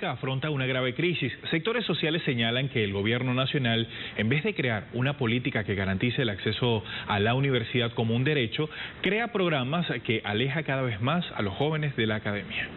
Pública afronta una grave crisis. Sectores sociales señalan que el gobierno nacional, en vez de crear una política que garantice el acceso a la universidad como un derecho, crea programas que aleja cada vez más a los jóvenes de la academia.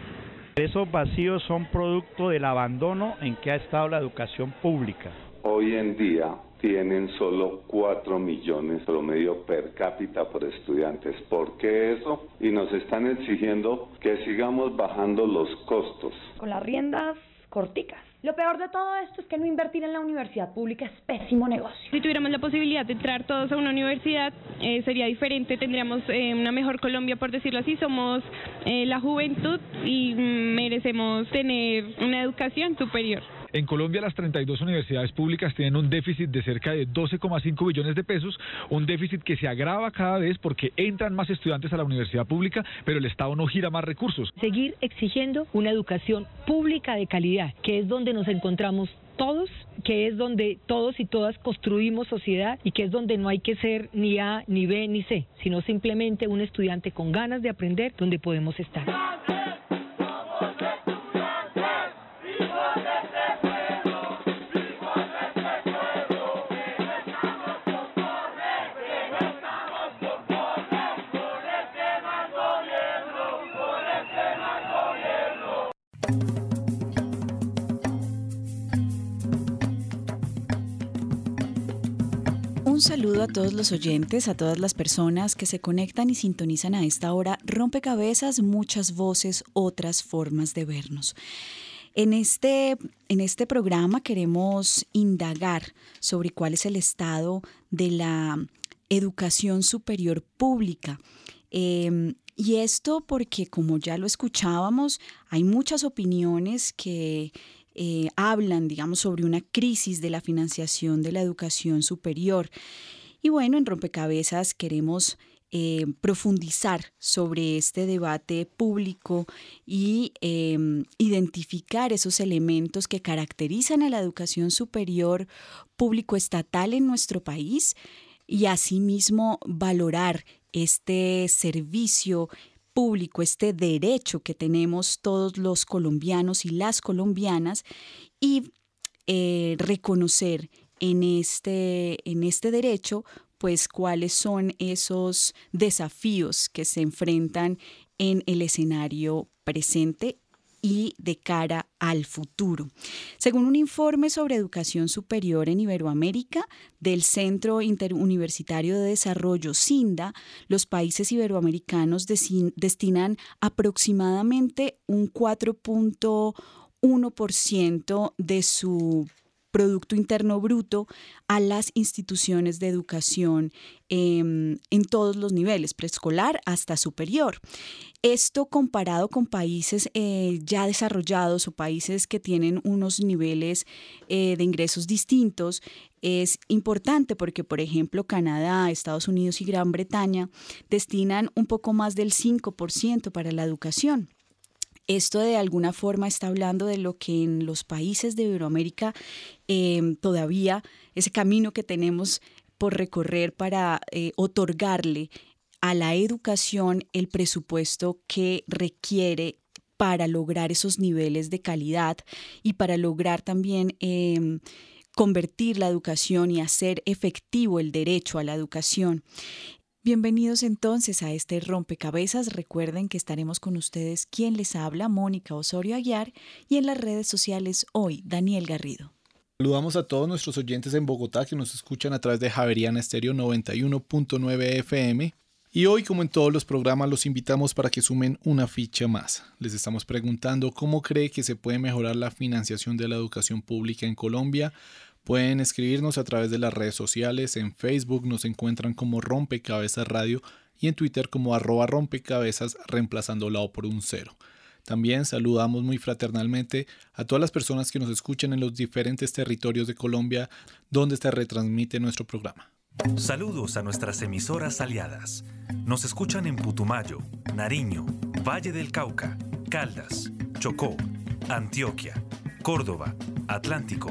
Esos vacíos son producto del abandono en que ha estado la educación pública. Hoy en día tienen solo 4 millones promedio per cápita por estudiantes. ¿Por qué eso? Y nos están exigiendo que sigamos bajando los costos. Con las riendas corticas. Lo peor de todo esto es que no invertir en la universidad pública es pésimo negocio. Si tuviéramos la posibilidad de entrar todos a una universidad, eh, sería diferente, tendríamos eh, una mejor Colombia, por decirlo así. Somos eh, la juventud y merecemos tener una educación superior. En Colombia las 32 universidades públicas tienen un déficit de cerca de 12,5 billones de pesos, un déficit que se agrava cada vez porque entran más estudiantes a la universidad pública, pero el Estado no gira más recursos. Seguir exigiendo una educación pública de calidad, que es donde nos encontramos todos, que es donde todos y todas construimos sociedad y que es donde no hay que ser ni A, ni B, ni C, sino simplemente un estudiante con ganas de aprender donde podemos estar. A todos los oyentes, a todas las personas que se conectan y sintonizan a esta hora. Rompecabezas, muchas voces, otras formas de vernos. En este, en este programa queremos indagar sobre cuál es el estado de la educación superior pública. Em, y esto porque, como ya lo escuchábamos, hay muchas opiniones que eh, hablan, digamos, sobre una crisis de la financiación de la educación superior. Y bueno, en Rompecabezas queremos eh, profundizar sobre este debate público y em, identificar esos elementos que caracterizan a la educación superior público-estatal en nuestro país y asimismo valorar este servicio público, este derecho que tenemos todos los colombianos y las colombianas y eh, reconocer en este, en este derecho pues cuáles son esos desafíos que se enfrentan en el escenario presente y de cara al futuro. Según un informe sobre educación superior en Iberoamérica del Centro Interuniversitario de Desarrollo CINDA, los países iberoamericanos destinan aproximadamente un 4.1% de su Producto Interno Bruto a las instituciones de educación em, en todos los niveles, preescolar hasta superior. Esto comparado con países eh, ya desarrollados o países que tienen unos niveles eh, de ingresos distintos, es importante porque, por ejemplo, Canadá, Estados Unidos y Gran Bretaña destinan un poco más del 5% para la educación. Esto de alguna forma está hablando de lo que en los países de Iberoamérica em, todavía ese camino que tenemos por recorrer para eh, otorgarle a la educación el presupuesto que requiere para lograr esos niveles de calidad y para lograr también em, convertir la educación y hacer efectivo el derecho a la educación. Bienvenidos entonces a este rompecabezas. Recuerden que estaremos con ustedes quien les habla, Mónica Osorio Aguiar, y en las redes sociales hoy, Daniel Garrido. Saludamos a todos nuestros oyentes en Bogotá que nos escuchan a través de Javeriana Estéreo 91.9 FM. Y hoy, como en todos los programas, los invitamos para que sumen una ficha más. Les estamos preguntando cómo cree que se puede mejorar la financiación de la educación pública en Colombia Pueden escribirnos a través de las redes sociales, en Facebook nos encuentran como Rompecabezas Radio y en Twitter como arroba rompecabezas reemplazando la O por un cero. También saludamos muy fraternalmente a todas las personas que nos escuchan en los diferentes territorios de Colombia donde se retransmite nuestro programa. Saludos a nuestras emisoras aliadas. Nos escuchan en Putumayo, Nariño, Valle del Cauca, Caldas, Chocó, Antioquia, Córdoba, Atlántico,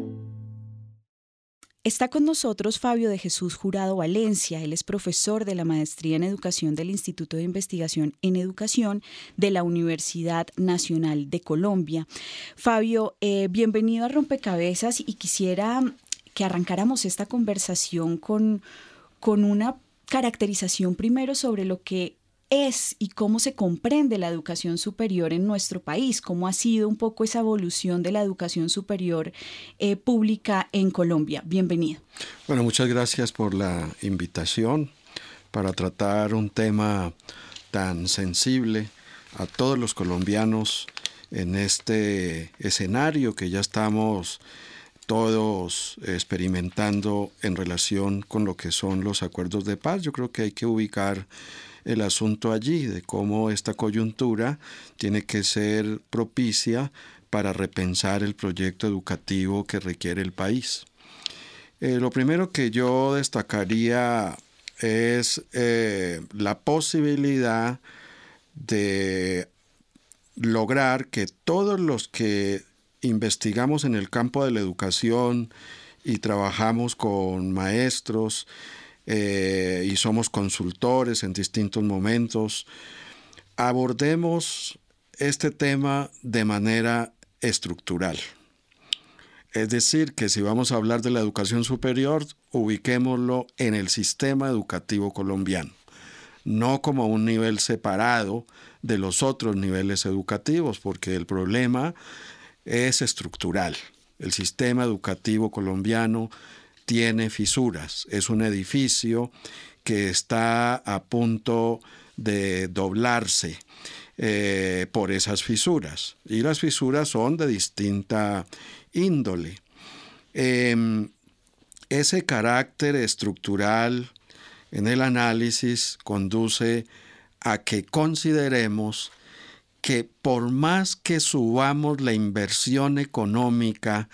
Está con nosotros Fabio de Jesús Jurado Valencia. Él es profesor de la Maestría en Educación del Instituto de Investigación en Educación de la Universidad Nacional de Colombia. Fabio, eh, bienvenido a Rompecabezas y quisiera que arrancáramos esta conversación con, con una caracterización primero sobre lo que es y cómo se comprende la educación superior en nuestro país, cómo ha sido un poco esa evolución de la educación superior eh, pública en Colombia. Bienvenido. Bueno, muchas gracias por la invitación para tratar un tema tan sensible a todos los colombianos en este escenario que ya estamos todos experimentando en relación con lo que son los acuerdos de paz. Yo creo que hay que ubicar el asunto allí, de cómo esta coyuntura tiene que ser propicia para repensar el proyecto educativo que requiere el país. Eh, lo primero que yo destacaría es eh, la posibilidad de lograr que todos los que investigamos en el campo de la educación y trabajamos con maestros, eh, y somos consultores en distintos momentos, abordemos este tema de manera estructural. Es decir, que si vamos a hablar de la educación superior, ubiquémoslo en el sistema educativo colombiano, no como un nivel separado de los otros niveles educativos, porque el problema es estructural. El sistema educativo colombiano tiene fisuras. Es un edificio que está a punto de doblarse eh, por esas fisuras. Y las fisuras son de distinta índole. Em, ese carácter estructural en el análisis conduce a que consideremos que por más que subamos la inversión económica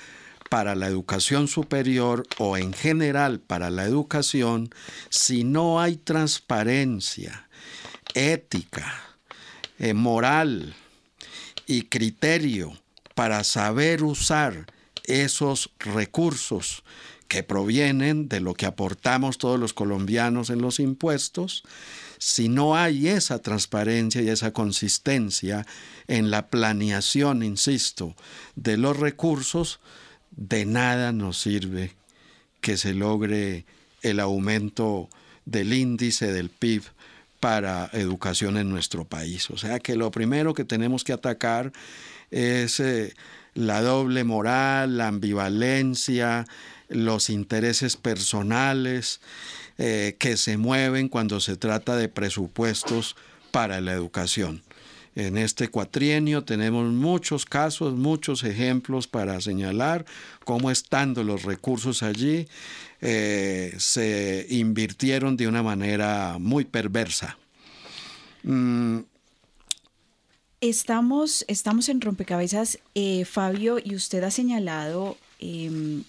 para la educación superior o en general para la educación, si no hay transparencia, ética, eh, moral y criterio para saber usar esos recursos que provienen de lo que aportamos todos los colombianos en los impuestos, si no hay esa transparencia y esa consistencia en la planeación, insisto, de los recursos, de nada nos sirve que se logre el aumento del índice del PIB para educación en nuestro país. O sea que lo primero que tenemos que atacar es eh, la doble moral, la ambivalencia, los intereses personales eh, que se mueven cuando se trata de presupuestos para la educación. En este cuatrienio tenemos muchos casos, muchos ejemplos para señalar cómo estando los recursos allí eh, se invirtieron de una manera muy perversa. Mm. Estamos, estamos en rompecabezas, eh, Fabio, y usted ha señalado em,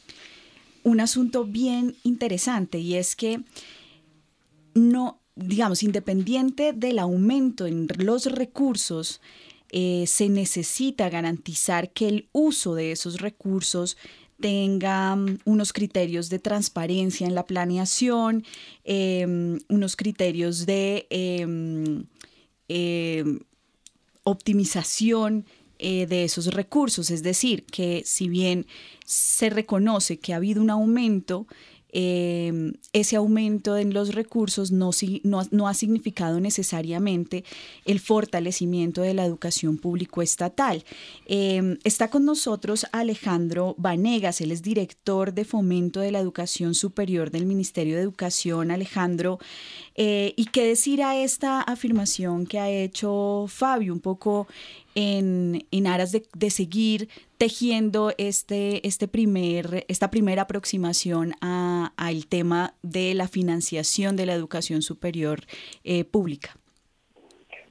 un asunto bien interesante y es que no, digamos, independiente del aumento en los recursos, eh, se necesita garantizar que el uso de esos recursos tenga mm, unos criterios de transparencia en la planeación, em, unos criterios de em, em, optimización eh, de esos recursos. Es decir, que si bien se reconoce que ha habido un aumento eh, ese aumento en los recursos no, no, ha significado necesariamente el fortalecimiento de la educación público estatal. Eh, está con nosotros Alejandro Vanegas, él es director de fomento de la educación superior del Ministerio de Educación. Alejandro, eh, ¿y qué decir a esta afirmación que ha hecho Fabio un poco en, aras de, seguir tejiendo este, este primer, esta primera aproximación al tema de la financiación de la educación superior eh, pública.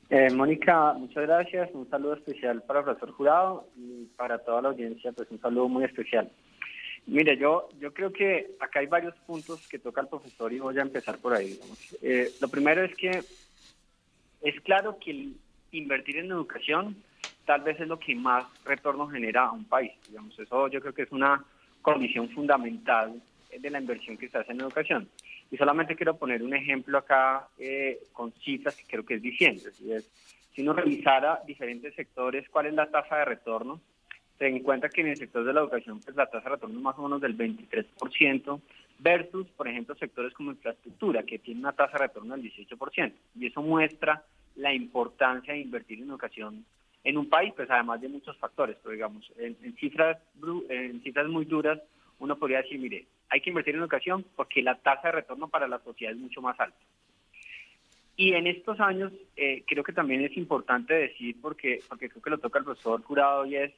Eh, Mónica, muchas gracias. Un saludo especial para el profesor Jurado y para toda la audiencia, pues un saludo muy especial. Mire, yo, yo creo que acá hay varios puntos que toca el profesor y voy a empezar por ahí. Eh, lo primero es que es claro que invertir en educación tal vez es lo que más retorno genera a un país. Digamos, eso yo creo que es una condición fundamental de la inversión que se hace en educación. Y solamente quiero poner un ejemplo acá eh, con cifras que creo que es diciendo. Si uno revisara diferentes sectores, cuál es la tasa de retorno, se encuentra que en el sector de la educación pues la tasa de retorno es más o menos del 23%, versus, por ejemplo, sectores como infraestructura, que tiene una tasa de retorno del 18%. Y eso muestra la importancia de invertir en educación en un país, pues además de muchos factores, pero digamos, en, cifras, en cifras muy duras, uno podría decir, mire, hay que invertir en educación porque la tasa de retorno para la sociedad es mucho más alta. Y en estos años eh, creo que también es importante decir, porque, porque creo que lo toca el profesor Curado, y es,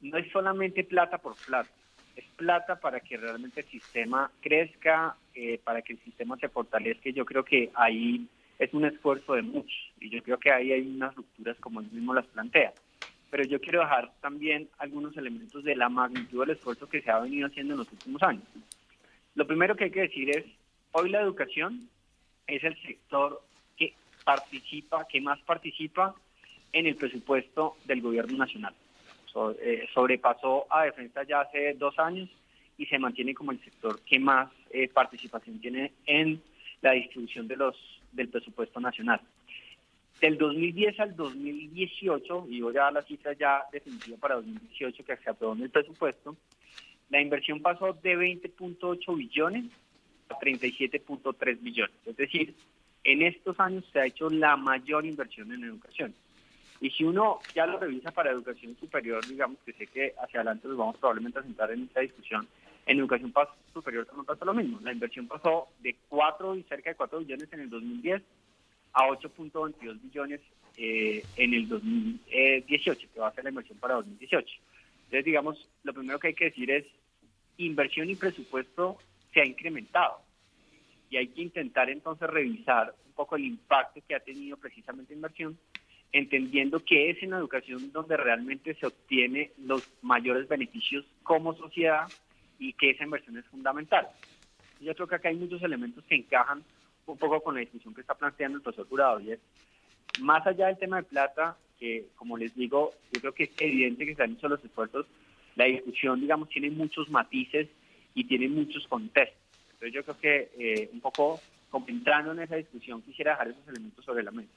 no es solamente plata por plata, es plata para que realmente el sistema crezca, eh, para que el sistema se fortalezca. Yo creo que ahí es un esfuerzo de muchos y yo creo que ahí hay unas rupturas como él mismo las plantea. Pero yo quiero dejar también algunos elementos de la magnitud del esfuerzo que se ha venido haciendo en los últimos años. Lo primero que hay que decir es, hoy la educación es el sector que participa, que más participa en el presupuesto del gobierno nacional. Eh, sobrepasó a defensa ya hace dos años y se mantiene como el sector que más eh, participación tiene en la distribución de los del presupuesto nacional. Del 2010 al 2018, y voy a dar la cifra ya definitiva para 2018 que se aprobó en el presupuesto, la inversión pasó de 20.8 billones a 37.3 billones. Es decir, en estos años se ha hecho la mayor inversión en educación. Y si uno ya lo revisa para educación superior, digamos que sé que hacia adelante nos vamos probablemente a sentar en esta discusión, en educación superior también pasa lo mismo. La inversión pasó de 4 y cerca de 4 billones en el 2010 a 8.22 billones eh, en el 2018, que va a ser la inversión para 2018. Entonces, digamos, lo primero que hay que decir es, inversión y presupuesto se ha incrementado. Y hay que intentar entonces revisar un poco el impacto que ha tenido precisamente inversión, entendiendo que es en la educación donde realmente se obtiene los mayores beneficios como sociedad y que esa inversión es fundamental. Yo creo que acá hay muchos elementos que encajan un poco con la discusión que está planteando el profesor Jurado y es, más allá del tema de plata, que como les digo, yo creo que es evidente que se han hecho los esfuerzos, la discusión, digamos, tiene muchos matices y tiene muchos contextos. Entonces yo creo que eh, un poco entrando en esa discusión quisiera dejar esos elementos sobre la mesa.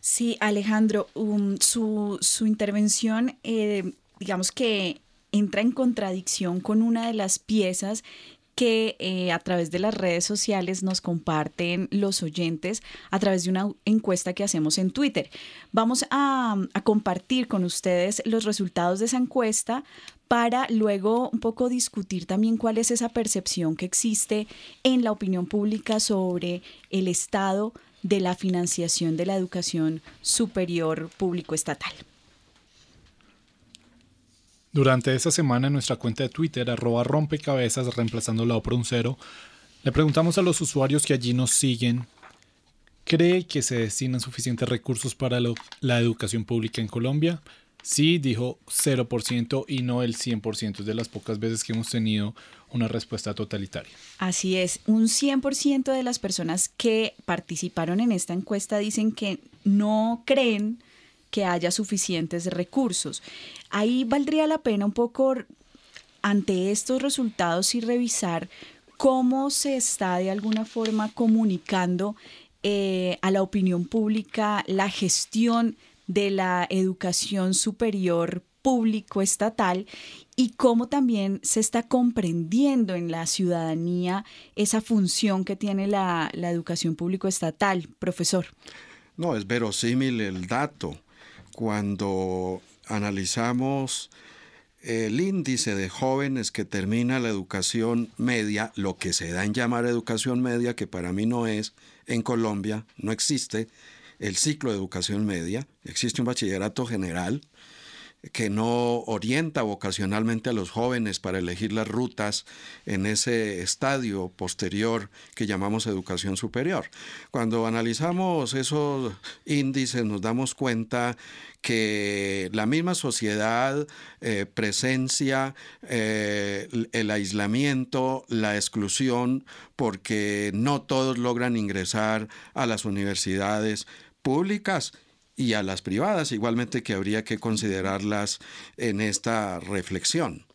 Sí, Alejandro, um, su, su, intervención, eh, digamos que entra en contradicción con una de las piezas que eh, a través de las redes sociales nos comparten los oyentes a través de una encuesta que hacemos en Twitter. Vamos a, a, compartir con ustedes los resultados de esa encuesta para luego un poco discutir también cuál es esa percepción que existe en la opinión pública sobre el estado de la financiación de la educación superior público estatal. Durante esta semana en nuestra cuenta de Twitter, arroba rompecabezas, reemplazando la O por un cero, le preguntamos a los usuarios que allí nos siguen, ¿cree que se destinan suficientes recursos para la educación pública en Colombia? Sí, dijo 0% y no el 100%, es de las pocas veces que hemos tenido una respuesta totalitaria. Así es, un 100% de las personas que participaron en esta encuesta dicen que no creen que haya suficientes recursos. Ahí valdría la pena un poco ante estos resultados y revisar cómo se está de alguna forma comunicando eh, a la opinión pública la gestión de la educación superior público estatal y cómo también se está comprendiendo en la ciudadanía esa función que tiene la, la educación público estatal, profesor. No, es verosímil el dato. Cuando analizamos el índice de jóvenes que termina la educación media, lo que se da en llamar educación media, que para mí no es, en Colombia no existe el ciclo de educación media, existe un bachillerato general, que no orienta vocacionalmente a los jóvenes para elegir las rutas en ese estadio posterior que llamamos educación superior. Cuando analizamos esos índices nos damos cuenta que la misma sociedad eh, presencia eh, el aislamiento, la exclusión, porque no todos logran ingresar a las universidades públicas y a las privadas, igualmente que habría que considerarlas en esta reflexión.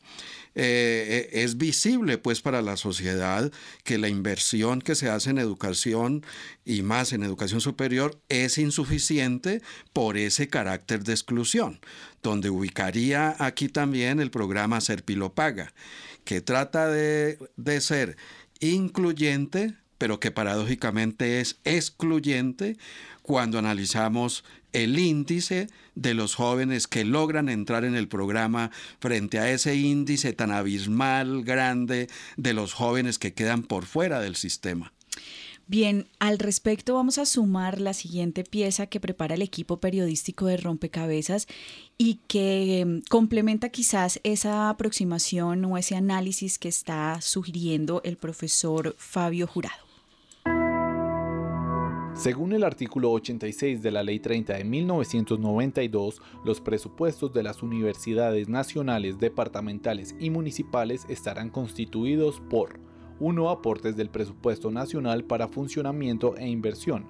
Eh, eh, es visible pues para la sociedad que la inversión que se hace en educación y más en educación superior es insuficiente por ese carácter de exclusión, donde ubicaría aquí también el programa Serpilopaga, que trata de, de ser incluyente, pero que paradójicamente es excluyente cuando analizamos el índice de los jóvenes que logran entrar en el programa frente a ese índice tan abismal, grande, de los jóvenes que quedan por fuera del sistema. Bien, al respecto vamos a sumar la siguiente pieza que prepara el equipo periodístico de Rompecabezas y que em, complementa quizás esa aproximación o ese análisis que está sugiriendo el profesor Fabio Jurado. Según el artículo 86 de la Ley 30 de 1992, los presupuestos de las universidades nacionales, departamentales y municipales estarán constituidos por 1. Aportes del presupuesto nacional para funcionamiento e inversión,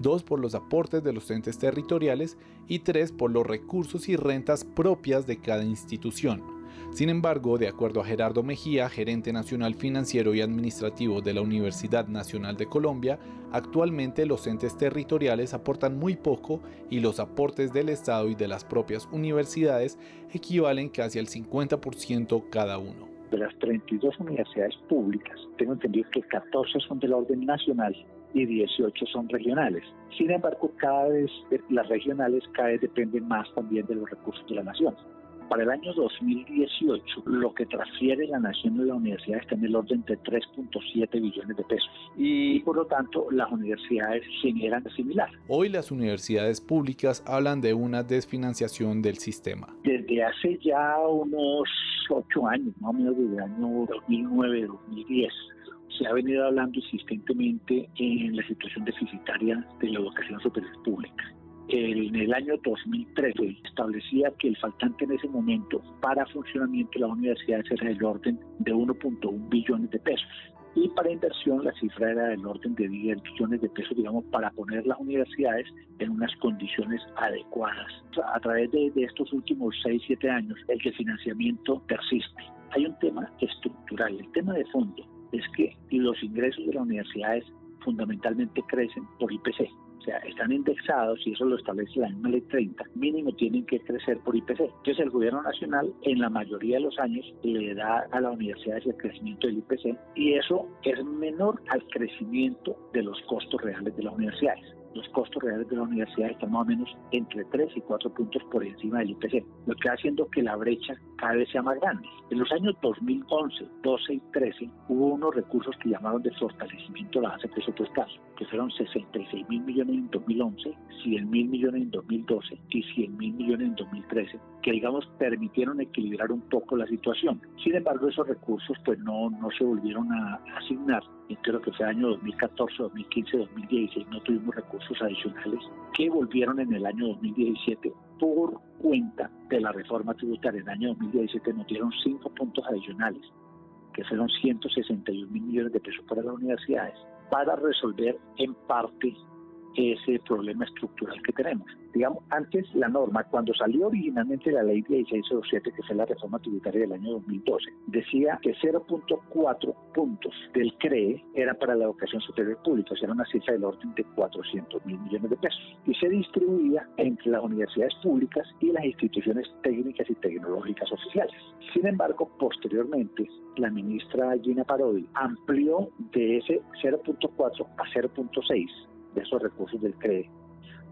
2. Por los aportes de los entes territoriales y 3. Por los recursos y rentas propias de cada institución. Sin embargo, de acuerdo a Gerardo Mejía, gerente nacional financiero y administrativo de la Universidad Nacional de Colombia, actualmente los entes territoriales aportan muy poco y los aportes del Estado y de las propias universidades equivalen casi al 50% cada uno. De las 32 universidades públicas, tengo entendido que 14 son del orden nacional y 18 son regionales. Sin embargo, cada vez las regionales cada vez dependen más también de los recursos de la nación. Para el año 2018, lo que transfiere la nación de la universidad está en el orden de 3.7 billones de pesos. Y por lo tanto, las universidades generan similar. Hoy las universidades públicas hablan de una desfinanciación del sistema. Desde hace ya unos ocho años, más o menos desde el año 2009-2010, se ha venido hablando insistentemente en la situación deficitaria de la educación superior pública en el año 2013 establecía que el faltante en ese momento para funcionamiento de las universidades era del orden de 1.1 billones de pesos. Y para inversión la cifra era del orden de 10 billones de pesos, digamos, para poner las universidades en unas condiciones adecuadas. A través de, estos últimos 6, 7 años, el financiamiento persiste. Hay un tema estructural, el tema de fondo es que los ingresos de las universidades fundamentalmente crecen por IPC. Sea, están indexados y eso lo establece la misma ley 30. Mínimo tienen que crecer por IPC. Entonces el gobierno nacional en la mayoría de los años le da a las universidades el crecimiento del IPC y eso es menor al crecimiento de los costos reales de las universidades los costos reales de la universidad están más o menos entre 3 y 4 puntos por encima del IPC, lo que va haciendo que la brecha cada vez sea más grande. En los años 2011, 12 y 13 hubo unos recursos que llamaron de fortalecimiento de la base presupuestal, que fueron 66 mil millones en 2011, 100 mil millones en 2012 y 100 mil millones en 2013, que digamos permitieron equilibrar un poco la situación. Sin embargo, esos recursos pues no, no se volvieron a asignar y creo que fue año 2014, 2015, 2016 no tuvimos recursos adicionales que volvieron en el año 2017 por cuenta de la reforma tributaria. En el año 2017 nos dieron cinco puntos adicionales, que fueron 161 mil millones de pesos para las universidades, para resolver en parte ese problema estructural que tenemos. Digamos, antes la norma, cuando salió originalmente la ley 1607, que fue la reforma tributaria del año 2012, decía que 0.4 puntos del CRE era para la educación superior pública, o sea, era una cifra del orden de 400 mil millones de pesos, y se distribuía entre las universidades públicas y las instituciones técnicas y tecnológicas oficiales. Sin embargo, posteriormente, la ministra Gina Parodi amplió de ese 0.4 a 0.6 de esos recursos del CRE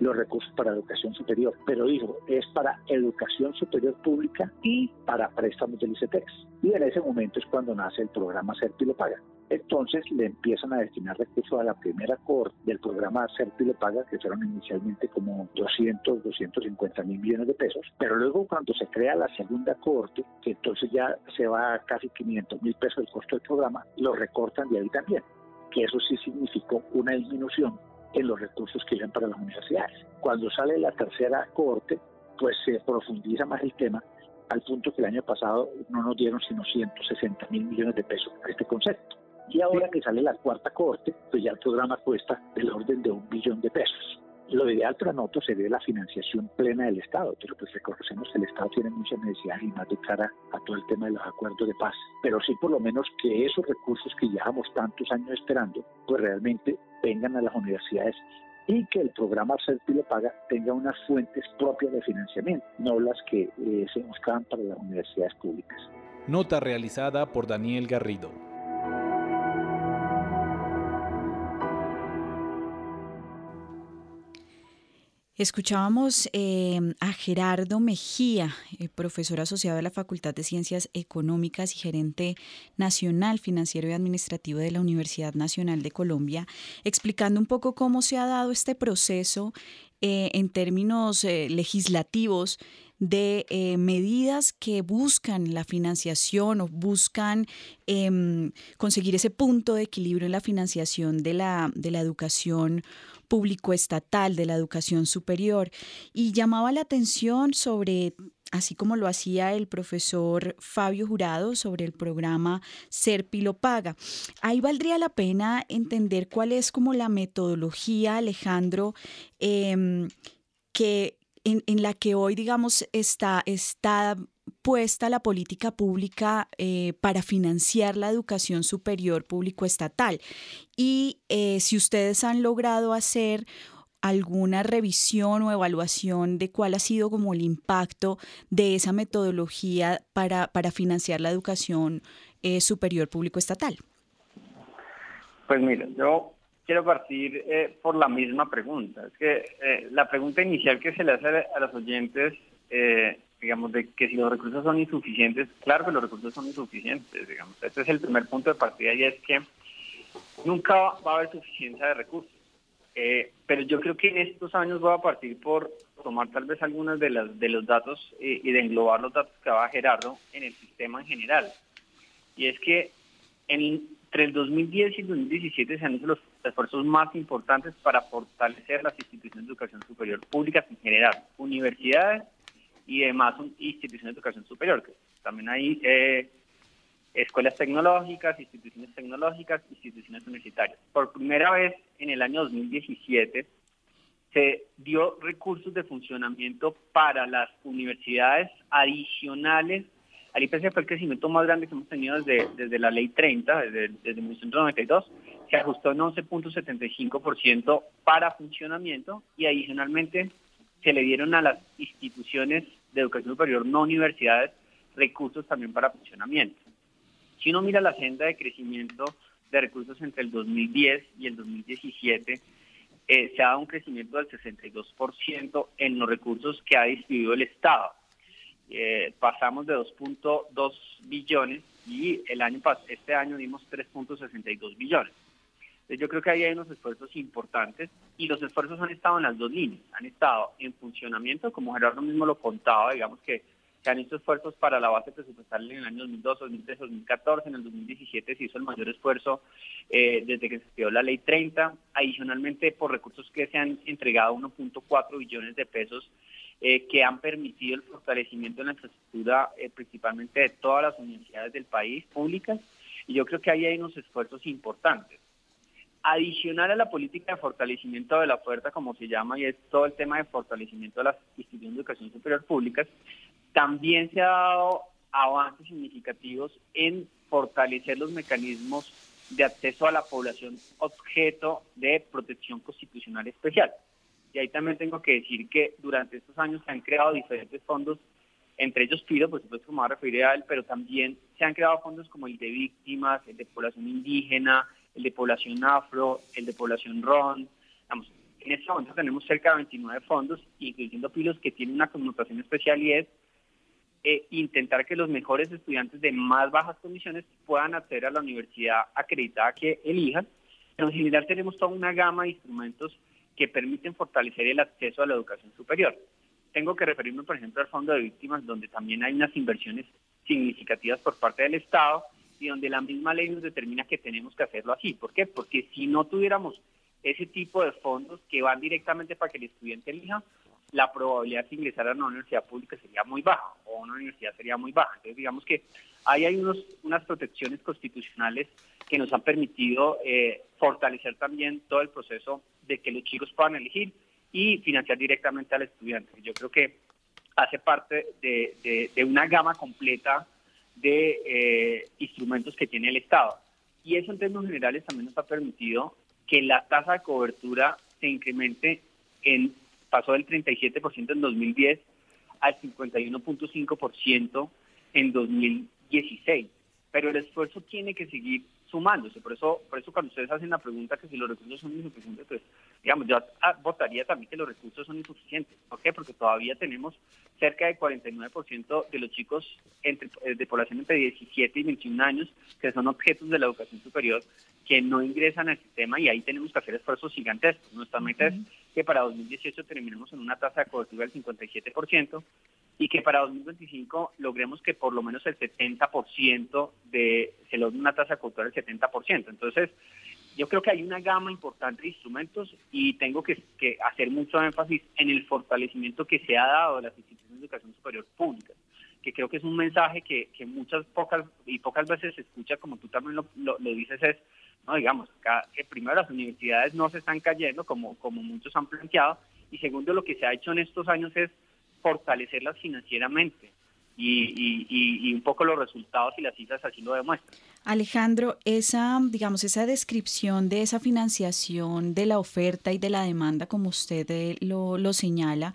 los recursos para educación superior, pero dijo, es para educación superior pública y para préstamos del ICETEX. Y en ese momento es cuando nace el programa CERPI lo paga. Entonces le empiezan a destinar recursos a la primera cohorte del programa CERPI lo paga, que fueron inicialmente como 200, 250 mil millones de pesos, pero luego cuando se crea la segunda cohorte, que entonces ya se va a casi 500 mil pesos el costo del programa, lo recortan de ahí también, que eso sí significó una disminución en los recursos que iban para las universidades. Cuando sale la tercera cohorte, pues se profundiza más el tema, al punto que el año pasado no nos dieron sino 160 mil millones de pesos para este concepto. Y ahora que sale la cuarta cohorte, pues ya el programa cuesta del orden de un billón de pesos. Lo ideal para nosotros sería la financiación plena del Estado, pero pues reconocemos que el Estado tiene muchas necesidades y más de cara a todo el tema de los acuerdos de paz. Pero sí por lo menos que esos recursos que llevamos tantos años esperando, pues realmente vengan a las universidades y que el programa Serpi lo paga tenga unas fuentes propias de financiamiento, no las que eh, se buscaban para las universidades públicas. Nota realizada por Daniel Garrido. Escuchábamos em, a Gerardo Mejía, eh, profesor asociado de la Facultad de Ciencias Económicas y gerente nacional financiero y administrativo de la Universidad Nacional de Colombia, explicando un poco cómo se ha dado este proceso eh, en términos eh, legislativos de medidas que buscan la financiación o buscan em, conseguir ese punto de equilibrio en la financiación de la, de la educación público estatal de la educación superior y llamaba la atención sobre así como lo hacía el profesor Fabio Jurado sobre el programa Serpi lo paga. Ahí valdría la pena entender cuál es como la metodología, Alejandro, em, que en, la que hoy, digamos, está, puesta la política pública eh, para financiar la educación superior público-estatal. Y eh, si ustedes han logrado hacer alguna revisión o evaluación de cuál ha sido como el impacto de esa metodología para, para financiar la educación eh, superior público-estatal. Pues mira, yo quiero partir por la misma pregunta. Es que la pregunta inicial que se le hace a los oyentes digamos, de que si los recursos son insuficientes, claro que los recursos son insuficientes, digamos. Este es el primer punto de partida y es que nunca va a haber suficiencia de recursos. Eh, pero yo creo que en estos años voy a partir por tomar tal vez algunos de, las, de los datos eh, y de englobar los datos que va Gerardo en el sistema en general. Y es que entre el 2010 y el 2017 se han hecho los esfuerzos más importantes para fortalecer las instituciones de educación superior públicas en general, universidades y demás instituciones de educación superior. Que también hay eh, escuelas tecnológicas, instituciones tecnológicas, instituciones universitarias. Por primera vez en el año 2017 se dio recursos de funcionamiento para las universidades adicionales. Al IPC fue el crecimiento más grande que hemos tenido desde, desde la ley 30, desde, desde 1992. Se ajustó en 11.75% para funcionamiento y adicionalmente se le dieron a las instituciones de educación superior no universidades recursos también para funcionamiento. Si uno mira la agenda de crecimiento de recursos entre el 2010 y el 2017, eh, se ha dado un crecimiento del 62% en los recursos que ha distribuido el Estado. Eh, pasamos de 2.2 billones y el año este año dimos 3.62 billones. Yo creo que ahí hay unos esfuerzos importantes y los esfuerzos han estado en las dos líneas, han estado en funcionamiento, como Gerardo mismo lo contaba, digamos que se han hecho esfuerzos para la base presupuestal en el año 2002, 2003, 2014, en el 2017 se hizo el mayor esfuerzo eh, desde que se creó la ley 30, adicionalmente por recursos que se han entregado 1.4 billones de pesos eh, que han permitido el fortalecimiento de la infraestructura eh, principalmente de todas las universidades del país públicas y yo creo que ahí hay unos esfuerzos importantes. adicional a la política de fortalecimiento de la oferta, como se llama, y es todo el tema de fortalecimiento de las instituciones de educación superior públicas, también se ha dado avances significativos en fortalecer los mecanismos de acceso a la población objeto de protección constitucional especial. Y ahí también tengo que decir que durante estos años se han creado diferentes fondos, entre ellos PIDO, por supuesto, como va a referir a él, pero también se han creado fondos como el de víctimas, el de población indígena, el de población afro, el de población ron. en este momento tenemos cerca de 29 fondos, incluyendo PILOS, que tienen una connotación especial y es eh, intentar que los mejores estudiantes de más bajas condiciones puedan acceder a la universidad acreditada que elijan. Pero en general tenemos toda una gama de instrumentos que permiten fortalecer el acceso a la educación superior. Tengo que referirme, por ejemplo, al Fondo de Víctimas, donde también hay unas inversiones significativas por parte del Estado y donde la misma ley nos determina que tenemos que hacerlo así. ¿Por qué? Porque si no tuviéramos ese tipo de fondos que van directamente para que el estudiante elija, la probabilidad de ingresar a una universidad pública sería muy baja o una universidad sería muy baja. Entonces, digamos que ahí hay unos, unas protecciones constitucionales que nos han permitido eh, fortalecer también todo el proceso de que los chicos puedan elegir y financiar directamente al estudiante. Yo creo que hace parte de, de una gama completa de eh, instrumentos que tiene el Estado. Y eso en términos generales también nos ha permitido que la tasa de cobertura se incremente en pasó del 37% en 2010 al 51.5% en 2016. Pero el esfuerzo tiene que seguir sumándose. Por eso, por eso cuando ustedes hacen la pregunta que si los recursos son insuficientes, pues digamos, yo votaría también que los recursos son insuficientes. ¿Por qué? Porque todavía tenemos cerca del 49% de los chicos entre, eh, de población entre 17 y 21 años que son objetos de la educación superior que no ingresan al sistema y ahí tenemos que hacer esfuerzos gigantescos. Nuestra meta es que para 2018 terminemos en una tasa de cobertura del 57% y que para 2025 logremos que por lo menos el 70% de, se logre una tasa de cobertura del 70%. Entonces, yo creo que hay una gama importante de instrumentos y tengo que, hacer mucho énfasis en el fortalecimiento que se ha dado a las instituciones de educación superior públicas, que creo que es un mensaje que, muchas pocas y pocas veces se escucha, como tú también lo, lo, dices, es, no digamos, que primero las universidades no se están cayendo como, como muchos han planteado, y segundo lo que se ha hecho en estos años es fortalecerlas financieramente y, un poco los resultados y las cifras así lo demuestran. Alejandro, esa, digamos, esa descripción de esa financiación de la oferta y de la demanda, como usted eh, lo, señala,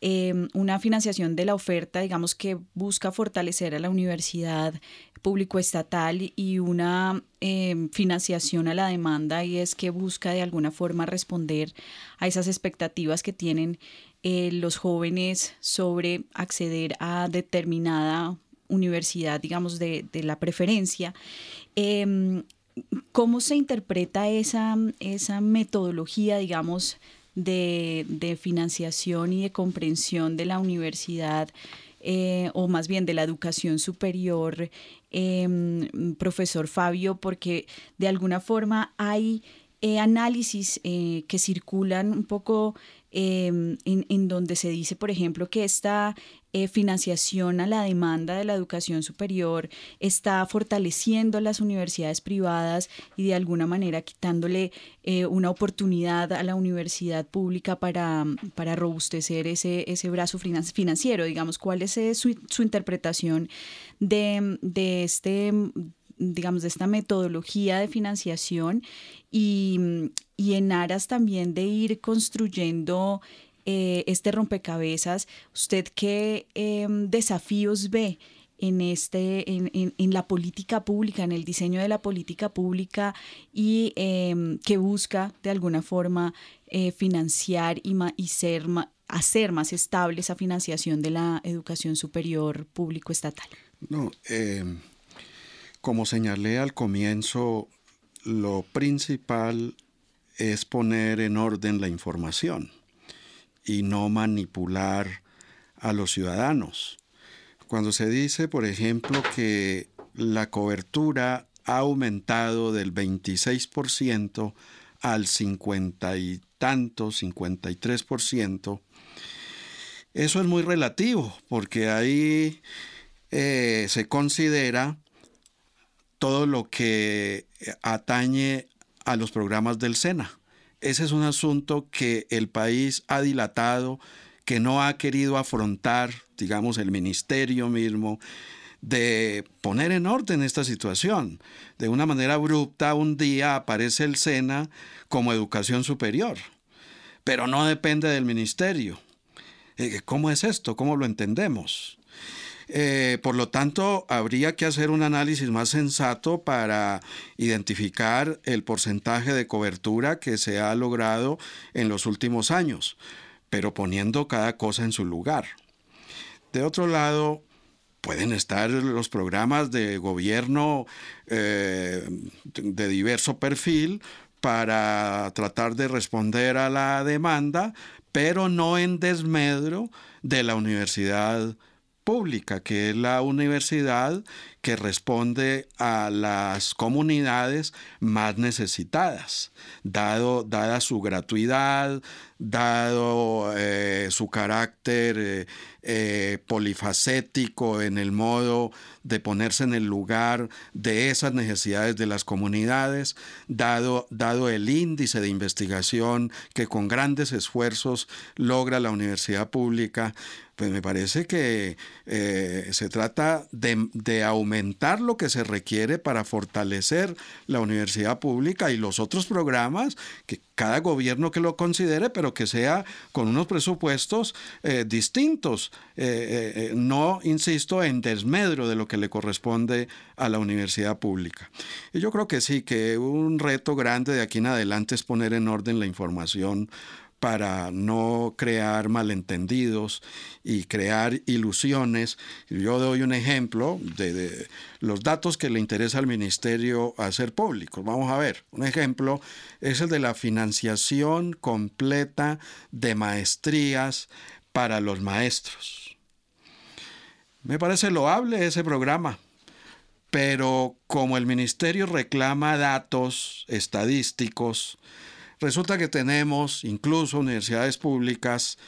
em, una financiación de la oferta, digamos, que busca fortalecer a la universidad público-estatal y una em, financiación a la demanda y es que busca de alguna forma responder a esas expectativas que tienen eh, los jóvenes sobre acceder a determinada universidad, digamos, de, la preferencia. Em, ¿Cómo se interpreta esa, esa metodología, digamos, de, financiación y de comprensión de la universidad? Eh, o más bien de la educación superior, em, profesor Fabio, porque de alguna forma hay eh, análisis que circulan un poco Em, en, donde se dice, por ejemplo, que esta eh, financiación a la demanda de la educación superior está fortaleciendo las universidades privadas y de alguna manera quitándole eh, una oportunidad a la universidad pública para, para robustecer ese, ese brazo financiero. Digamos, ¿cuál es eh, su, su interpretación de, de este digamos, de esta metodología de financiación y, en aras también de ir construyendo eh, este rompecabezas, ¿usted qué em, desafíos ve en, este, en, en, la política pública, en el diseño de la política pública y em, que busca de alguna forma eh, financiar y, y ser hacer más estable esa financiación de la educación superior público estatal? No, eh, como señalé al comienzo, lo principal es poner en orden la información y no manipular a los ciudadanos. Cuando se dice, por ejemplo, que la cobertura ha aumentado del 26% al 50 y tanto, 53%, eso es muy relativo, porque ahí eh, se considera todo lo que atañe a los programas del SENA. Ese es un asunto que el país ha dilatado, que no ha querido afrontar, digamos, el ministerio mismo, de poner en orden esta situación. De una manera abrupta, un día aparece el SENA como educación superior, pero no depende del ministerio. Eh, ¿Cómo es esto? ¿Cómo lo entendemos? Eh, por lo tanto, habría que hacer un análisis más sensato para identificar el porcentaje de cobertura que se ha logrado en los últimos años, pero poniendo cada cosa en su lugar. De otro lado, pueden estar los programas de gobierno eh, de diverso perfil para tratar de responder a la demanda, pero no en desmedro de la universidad pública, que es la universidad que responde a las comunidades más necesitadas, dado, dada su gratuidad, dado eh, su carácter eh, eh, polifacético en el modo de ponerse en el lugar de esas necesidades de las comunidades, dado, dado el índice de investigación que con grandes esfuerzos logra la universidad pública, pues me parece que se trata de, aumentar lo que se requiere para fortalecer la universidad pública y los otros programas que cada gobierno que lo considere, pero que sea con unos presupuestos eh, distintos. Eh, eh, no, insisto, en desmedro de lo que le corresponde a la universidad pública. Y yo creo que sí, que un reto grande de aquí en adelante es poner en orden la información para no crear malentendidos y crear ilusiones. Yo doy un ejemplo de, los datos que le interesa al ministerio hacer públicos. Vamos a ver, un ejemplo es el de la financiación completa de maestrías para los maestros. Me parece loable ese programa, pero como el ministerio reclama datos estadísticos, Resulta que tenemos incluso universidades públicas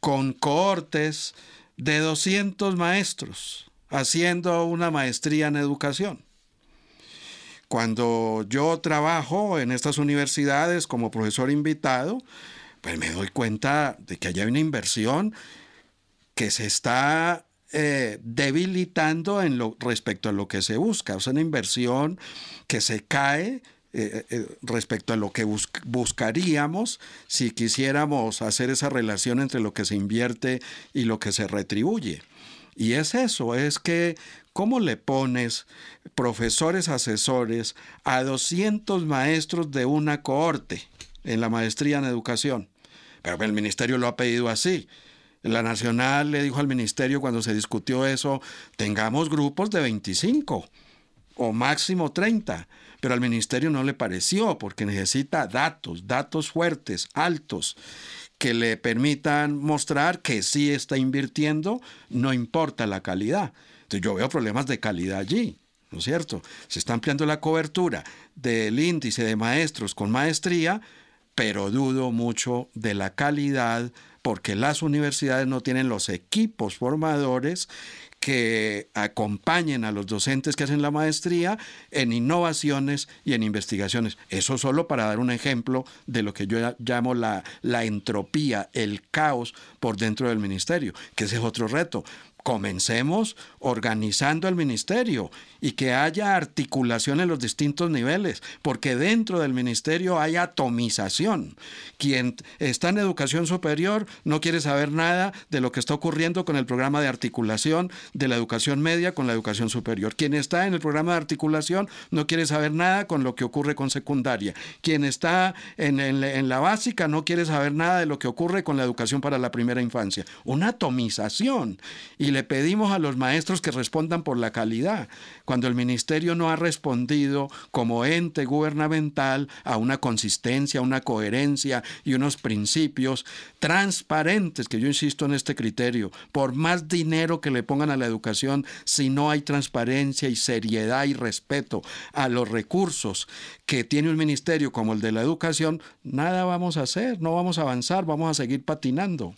con cohortes de 200 maestros haciendo una maestría en educación. Cuando yo trabajo en estas universidades como profesor invitado, pues me doy cuenta de que hay una inversión que se está eh, debilitando en lo, respecto a lo que se busca. Es una inversión que se cae eh, eh, respecto a lo que buscaríamos si quisiéramos hacer esa relación entre lo que se invierte y lo que se retribuye. Y es eso, es que ¿cómo le pones profesores asesores a 200 maestros de una cohorte en la maestría en educación? Pero el ministerio lo ha pedido así. La Nacional le dijo al ministerio cuando se discutió eso, tengamos grupos de 25 o máximo 30 pero al ministerio no le pareció porque necesita datos, datos fuertes, altos, que le permitan mostrar que sí está invirtiendo, no importa la calidad. Entonces yo veo problemas de calidad allí. ¿no es cierto? Se está ampliando la cobertura del índice de maestros con maestría, pero dudo mucho de la calidad porque las universidades no tienen los equipos formadores que acompañen a los docentes que hacen la maestría en innovaciones y en investigaciones. Eso solo para dar un ejemplo de lo que yo llamo la, la entropía, el caos por dentro del ministerio, que ese es otro reto comencemos organizando el ministerio y que haya articulación en los distintos niveles, porque dentro del ministerio hay atomización. Quien está en educación superior no quiere saber nada de lo que está ocurriendo con el programa de articulación de la educación media con la educación superior. Quien está en el programa de articulación no quiere saber nada con lo que ocurre con secundaria. Quien está en, en la básica no quiere saber nada de lo que ocurre con la educación para la primera infancia. Una atomización. Y le pedimos a los maestros que respondan por la calidad, cuando el ministerio no ha respondido como ente gubernamental a una consistencia, una coherencia y unos principios transparentes, que yo insisto en este criterio, por más dinero que le pongan a la educación, si no hay transparencia y seriedad y respeto a los recursos que tiene un ministerio como el de la educación, nada vamos a hacer, no vamos a avanzar, vamos a seguir patinando.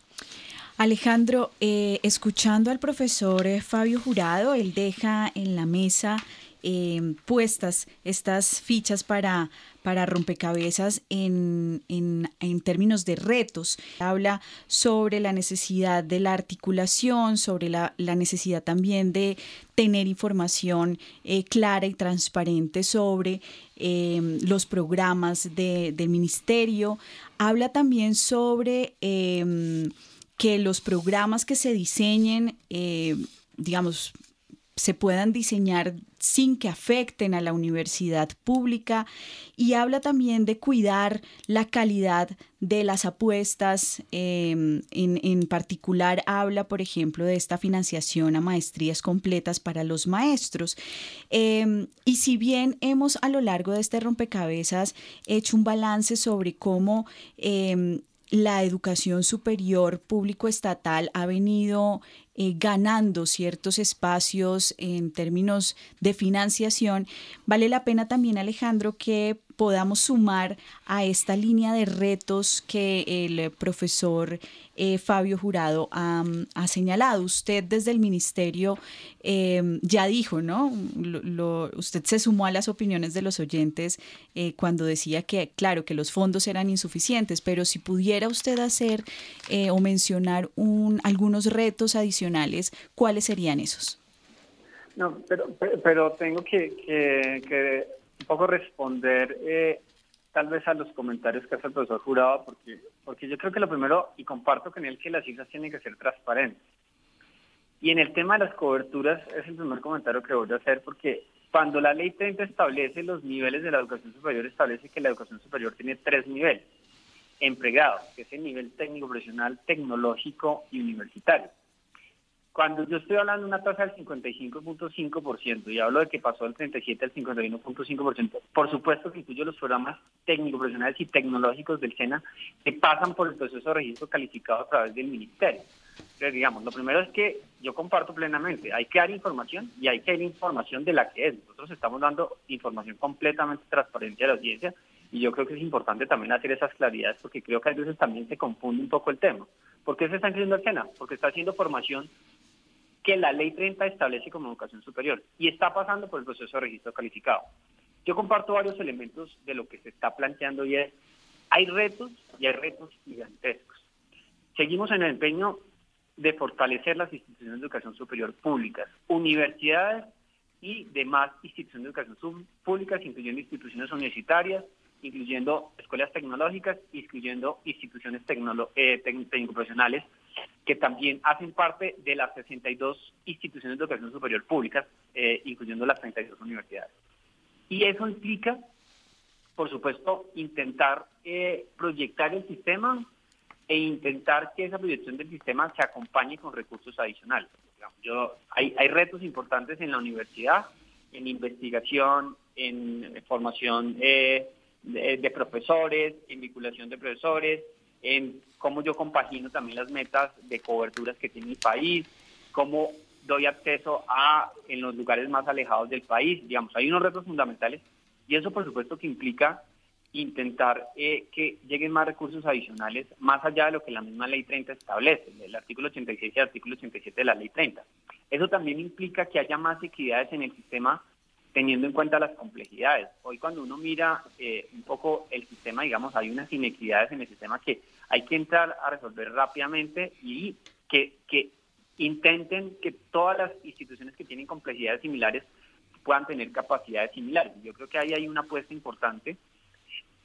Alejandro, eh, escuchando al profesor eh, Fabio Jurado, él deja en la mesa eh, puestas estas fichas para, para rompecabezas en, en, en, términos de retos. Habla sobre la necesidad de la articulación, sobre la, la necesidad también de tener información eh, clara y transparente sobre los programas de, del ministerio. Habla también sobre que los programas que se diseñen, digamos, se puedan diseñar sin que afecten a la universidad pública y habla también de cuidar la calidad de las apuestas. Em, en, particular habla, por ejemplo, de esta financiación a maestrías completas para los maestros. Em, y si bien hemos a lo largo de este rompecabezas hecho un balance sobre cómo em, la educación superior público-estatal ha venido eh, ganando ciertos espacios en términos de financiación, vale la pena también, Alejandro, que podamos sumar a esta línea de retos que el profesor eh, Fabio Jurado ha, señalado. Usted desde el ministerio eh, ya dijo, ¿no? usted se sumó a las opiniones de los oyentes eh, cuando decía que, claro, que los fondos eran insuficientes, pero si pudiera usted hacer o mencionar un, algunos retos adicionales, ¿cuáles serían esos? No, pero, pero tengo que, que un poco responder eh, tal vez a los comentarios que hace el profesor Jurado, porque, porque yo creo que lo primero, y comparto con él, que las cifras tienen que ser transparentes. Y en el tema de las coberturas es el primer comentario que voy a hacer, porque cuando la ley 30 establece los niveles de la educación superior, establece que la educación superior tiene tres niveles. Empregado, que es el nivel técnico profesional, tecnológico y universitario. Cuando yo estoy hablando de una tasa del 55.5% y hablo de que pasó del 37 al 51.5%, por supuesto que incluyo los programas técnicos, profesionales y tecnológicos del SENA que pasan por el proceso de registro calificado a través del ministerio. Entonces, digamos, lo primero es que yo comparto plenamente, hay que dar información y hay que dar información de la que es. Nosotros estamos dando información completamente transparente a la audiencia y yo creo que es importante también hacer esas claridades porque creo que a veces también se confunde un poco el tema. ¿Por qué se está haciendo el SENA? Porque está haciendo formación que la ley 30 establece como educación superior y está pasando por el proceso de registro calificado. Yo comparto varios elementos de lo que se está planteando y es, hay retos y hay retos gigantescos. Seguimos en el empeño de fortalecer las instituciones de educación superior públicas, universidades y demás instituciones de educación públicas, incluyendo instituciones universitarias, incluyendo escuelas tecnológicas, incluyendo instituciones eh, técnico-profesionales que también hacen parte de las 62 instituciones de educación superior públicas, eh, incluyendo las 32 universidades. Y eso implica, por supuesto, intentar eh, proyectar el sistema e intentar que esa proyección del sistema se acompañe con recursos adicionales. Yo, hay, hay retos importantes en la universidad, en investigación, en formación eh, de profesores, en vinculación de profesores, en cómo yo compagino también las metas de coberturas que tiene mi país, cómo doy acceso a en los lugares más alejados del país. Digamos, hay unos retos fundamentales y eso por supuesto que implica intentar eh, que lleguen más recursos adicionales más allá de lo que la misma ley 30 establece, el artículo 86 y el artículo 87 de la ley 30. Eso también implica que haya más equidades en el sistema teniendo en cuenta las complejidades. Hoy cuando uno mira eh, un poco el sistema, digamos, hay unas inequidades en el sistema que hay que entrar a resolver rápidamente y que, intenten que todas las instituciones que tienen complejidades similares puedan tener capacidades similares. Yo creo que ahí hay una apuesta importante.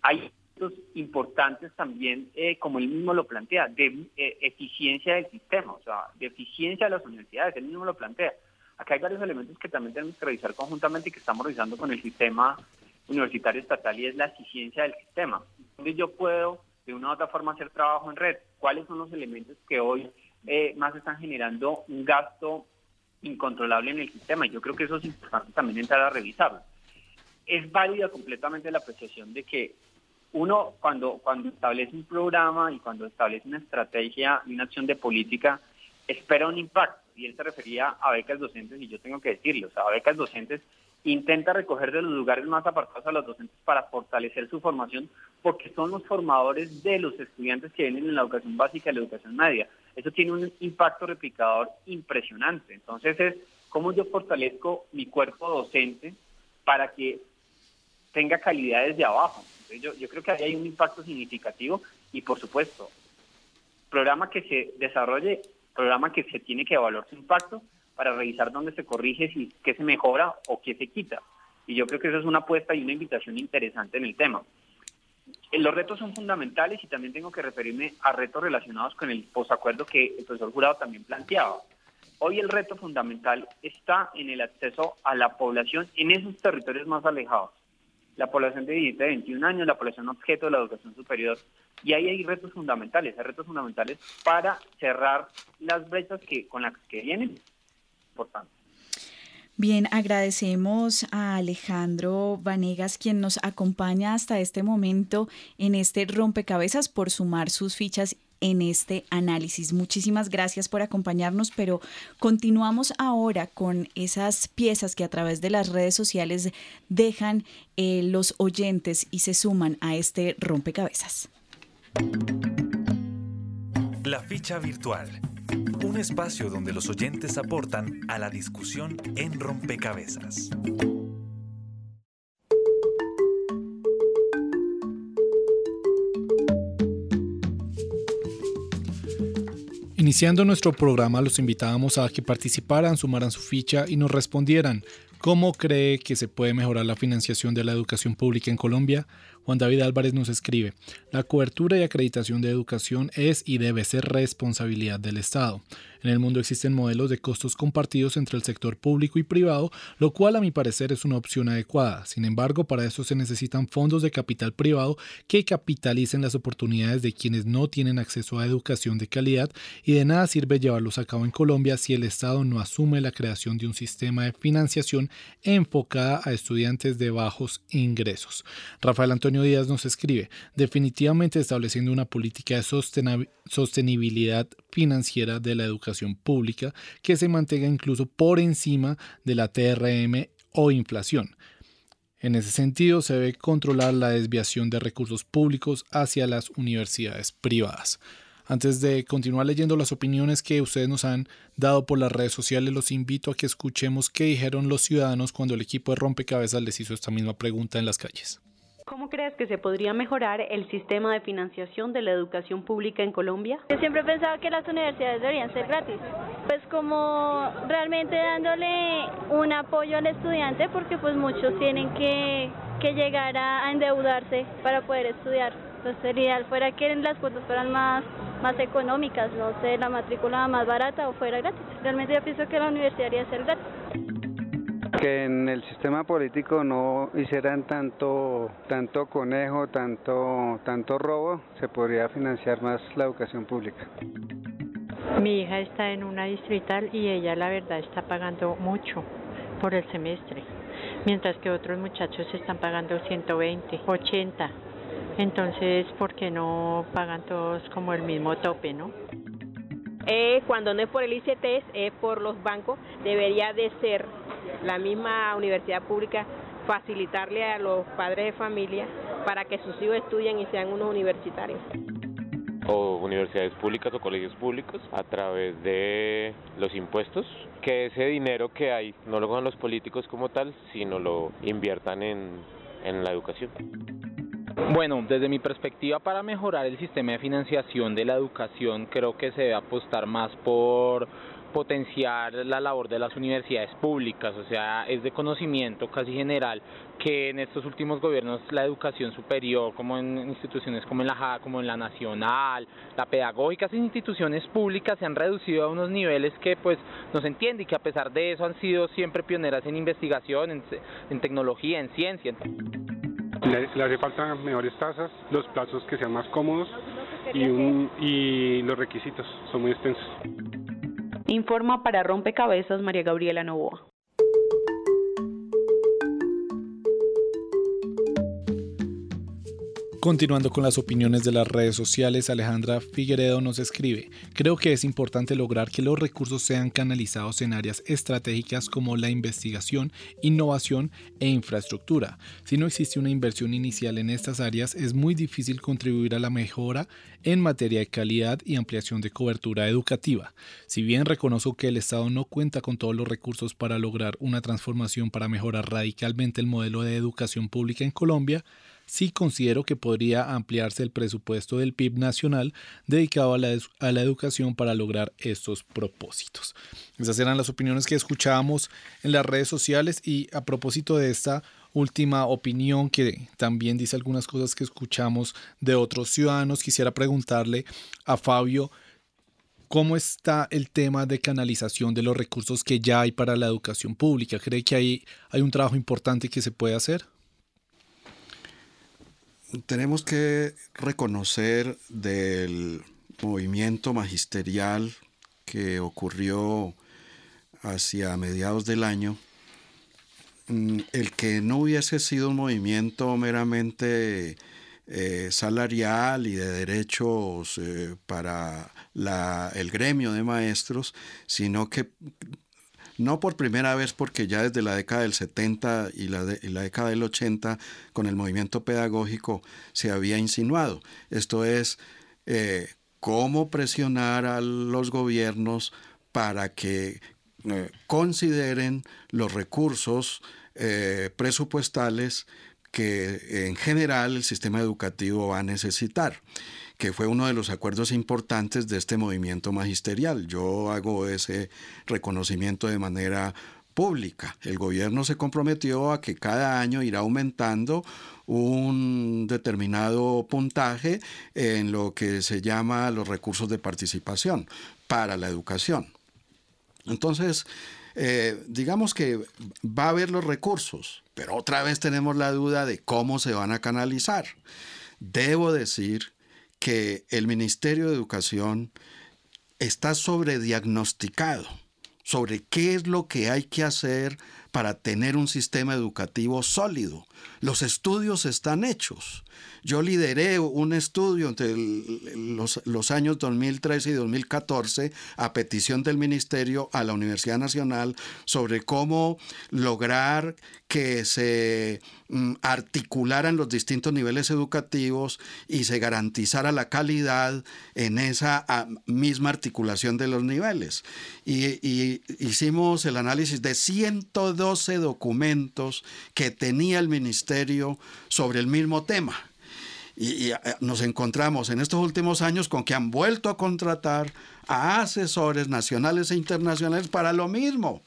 Hay importantes también, eh, como él mismo lo plantea, de eh, eficiencia del sistema, o sea, de eficiencia de las universidades, él mismo lo plantea Acá hay varios elementos que también tenemos que revisar conjuntamente y que estamos revisando con el sistema universitario estatal y es la eficiencia del sistema. Donde yo puedo de una u otra forma hacer trabajo en red. ¿Cuáles son los elementos que hoy eh, más están generando un gasto incontrolable en el sistema? Yo creo que eso es importante también entrar a revisarlo. Es válida completamente la apreciación de que uno cuando, cuando establece un programa y cuando establece una estrategia y una acción de política, espera un impacto y él se refería a becas docentes y yo tengo que decirlo, o sea, becas docentes intenta recoger de los lugares más apartados a los docentes para fortalecer su formación porque son los formadores de los estudiantes que vienen en la educación básica y la educación media. Eso tiene un impacto replicador impresionante. Entonces es cómo yo fortalezco mi cuerpo docente para que tenga calidad desde abajo. yo, yo creo que ahí hay un impacto significativo y por supuesto, programa que se desarrolle, programa que se tiene que evaluar su impacto para revisar dónde se corrige, si qué se mejora o qué se quita. Y yo creo que esa es una apuesta y una invitación interesante en el tema. Eh, los retos son fundamentales y también tengo que referirme a retos relacionados con el posacuerdo que el profesor Jurado también planteaba. Hoy el reto fundamental está en el acceso a la población en esos territorios más alejados. La población de 17 a 21 años, la población objeto de la educación superior. Y ahí hay retos fundamentales, hay retos fundamentales para cerrar las brechas que con las que vienen. Importante. Bien, agradecemos a Alejandro Vanegas, quien nos acompaña hasta este momento en este rompecabezas por sumar sus fichas en este análisis. Muchísimas gracias por acompañarnos, pero continuamos ahora con esas piezas que a través de las redes sociales dejan eh, los oyentes y se suman a este rompecabezas. La ficha virtual. Un espacio donde los oyentes aportan a la discusión en rompecabezas. Iniciando nuestro programa, los invitábamos a que participaran, sumaran su ficha y nos respondieran cómo cree que se puede mejorar la financiación de la educación pública en Colombia. Juan David Álvarez nos escribe, la cobertura y acreditación de educación es y debe ser responsabilidad del Estado. En el mundo existen modelos de costos compartidos entre el sector público y privado, lo cual a mi parecer es una opción adecuada. Sin embargo, para eso se necesitan fondos de capital privado que capitalicen las oportunidades de quienes no tienen acceso a educación de calidad y de nada sirve llevarlos a cabo en Colombia si el Estado no asume la creación de un sistema de financiación enfocada a estudiantes de bajos ingresos. Rafael Antonio Díaz nos escribe, definitivamente estableciendo una política de sostenibilidad financiera de la educación pública que se mantenga incluso por encima de la TRM o inflación. En ese sentido, se debe controlar la desviación de recursos públicos hacia las universidades privadas. Antes de continuar leyendo las opiniones que ustedes nos han dado por las redes sociales, los invito a que escuchemos qué dijeron los ciudadanos cuando el equipo de rompecabezas les hizo esta misma pregunta en las calles. ¿Cómo crees que se podría mejorar el sistema de financiación de la educación pública en Colombia? Yo siempre he pensado que las universidades deberían ser gratis, pues como realmente dándole un apoyo al estudiante porque pues muchos tienen que, que llegar a, endeudarse para poder estudiar. Entonces, ideal fuera que las cuotas fueran más, más económicas, no sé, la matrícula más barata o fuera gratis. Realmente yo pienso que la universidad debería ser gratis que en el sistema político no hicieran tanto tanto conejo, tanto tanto robo, se podría financiar más la educación pública. Mi hija está en una distrital y ella la verdad está pagando mucho por el semestre, mientras que otros muchachos están pagando 120, 80. Entonces, ¿por qué no pagan todos como el mismo tope, no? Eh, cuando no es por el ICT, es por los bancos, debería de ser la misma universidad pública facilitarle a los padres de familia para que sus hijos estudien y sean unos universitarios o universidades públicas o colegios públicos a través de los impuestos, que ese dinero que hay no lo cojan los políticos como tal, sino lo inviertan en, en la educación. Bueno, desde mi perspectiva para mejorar el sistema de financiación de la educación creo que se debe apostar más por potenciar la labor de las universidades públicas, o sea, es de conocimiento casi general que en estos últimos gobiernos la educación superior, como en instituciones como en la como en la nacional, la pedagógica, esas instituciones públicas se han reducido a unos niveles que pues no se entiende y que a pesar de eso han sido siempre pioneras en investigación, en, tecnología, en ciencia. Le, le, hace falta mejores tasas, los plazos que sean más cómodos y, un, y los requisitos son muy extensos. Informa para Rompecabezas María Gabriela Novoa. Continuando con las opiniones de las redes sociales, Alejandra Figueredo nos escribe, creo que es importante lograr que los recursos sean canalizados en áreas estratégicas como la investigación, innovación e infraestructura. Si no existe una inversión inicial en estas áreas, es muy difícil contribuir a la mejora en materia de calidad y ampliación de cobertura educativa. Si bien reconozco que el Estado no cuenta con todos los recursos para lograr una transformación para mejorar radicalmente el modelo de educación pública en Colombia, sí considero que podría ampliarse el presupuesto del PIB nacional dedicado a la, a la, educación para lograr estos propósitos. Esas eran las opiniones que escuchábamos en las redes sociales y a propósito de esta última opinión que también dice algunas cosas que escuchamos de otros ciudadanos, quisiera preguntarle a Fabio. ¿Cómo está el tema de canalización de los recursos que ya hay para la educación pública? ¿Cree que hay, hay un trabajo importante que se puede hacer? Tenemos que reconocer del movimiento magisterial que ocurrió hacia mediados del año, mm, el que no hubiese sido un movimiento meramente eh, salarial y de derechos eh, para el gremio de maestros, sino que no por primera vez porque ya desde la década del 70 y la, década del 80 con el movimiento pedagógico se había insinuado. Esto es eh, cómo presionar a los gobiernos para que eh, consideren los recursos eh, presupuestales que en general el sistema educativo va a necesitar que fue uno de los acuerdos importantes de este movimiento magisterial. Yo hago ese reconocimiento de manera pública. El gobierno se comprometió a que cada año irá aumentando un determinado puntaje en lo que se llama los recursos de participación para la educación. Entonces, eh, digamos que va a haber los recursos, pero otra vez tenemos la duda de cómo se van a canalizar. Debo decir que el Ministerio de Educación está sobrediagnosticado sobre qué es lo que hay que hacer para tener un sistema educativo sólido. Los estudios están hechos. Yo lideré un estudio entre los, años 2013 y 2014 a petición del Ministerio a la Universidad Nacional sobre cómo lograr que se articularan los distintos niveles educativos y se garantizara la calidad en esa ah, misma articulación de los niveles. Y, y hicimos el análisis de 112 documentos que tenía el Ministerio sobre el mismo tema. Y, eh, nos encontramos en estos últimos años con que han vuelto a contratar a asesores nacionales e internacionales para lo mismo.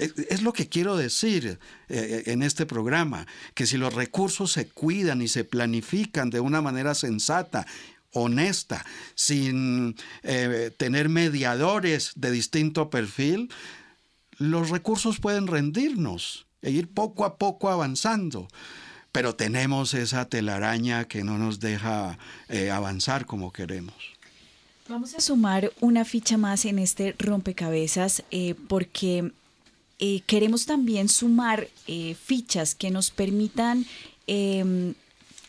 Es, lo que quiero decir eh, eh, en este programa, que si los recursos se cuidan y se planifican de una manera sensata, honesta, sin tener mediadores de distinto perfil, los recursos pueden rendirnos e ir poco a poco avanzando pero tenemos esa telaraña que no nos deja eh, avanzar como queremos. Vamos a sumar una ficha más en este rompecabezas eh, porque eh, queremos también sumar fichas que nos permitan em,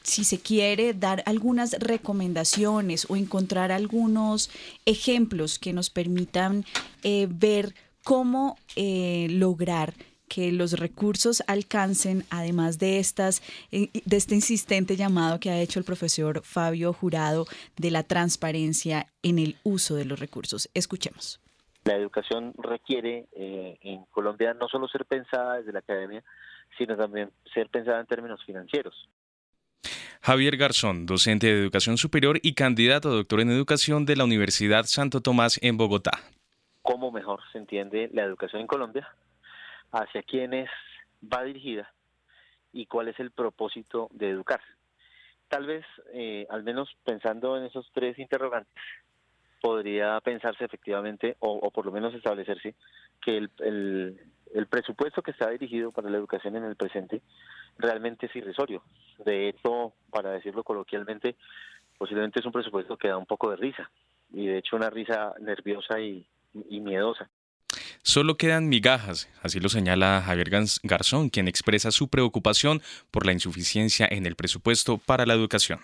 si se quiere, dar algunas recomendaciones o encontrar algunos ejemplos que nos permitan ver cómo lograr que los recursos alcancen, además de, estas, eh, de este insistente llamado que ha hecho el profesor Fabio Jurado de la transparencia en el uso de los recursos. Escuchemos. La educación requiere eh, en Colombia no solo ser pensada desde la academia, sino también ser pensada en términos financieros. Javier Garzón, docente de educación superior y candidato a doctor en educación de la Universidad Santo Tomás en Bogotá. ¿Cómo mejor se entiende la educación en Colombia? hacia quiénes va dirigida y cuál es el propósito de educar. Tal vez, eh, al menos pensando en esos tres interrogantes, podría pensarse efectivamente, o, por lo menos establecerse, que el, presupuesto que está dirigido para la educación en el presente realmente es irrisorio. De hecho, para decirlo coloquialmente, posiblemente es un presupuesto que da un poco de risa, y de hecho una risa nerviosa y miedosa. solo quedan migajas, así lo señala Javier Garzón, quien expresa su preocupación por la insuficiencia en el presupuesto para la educación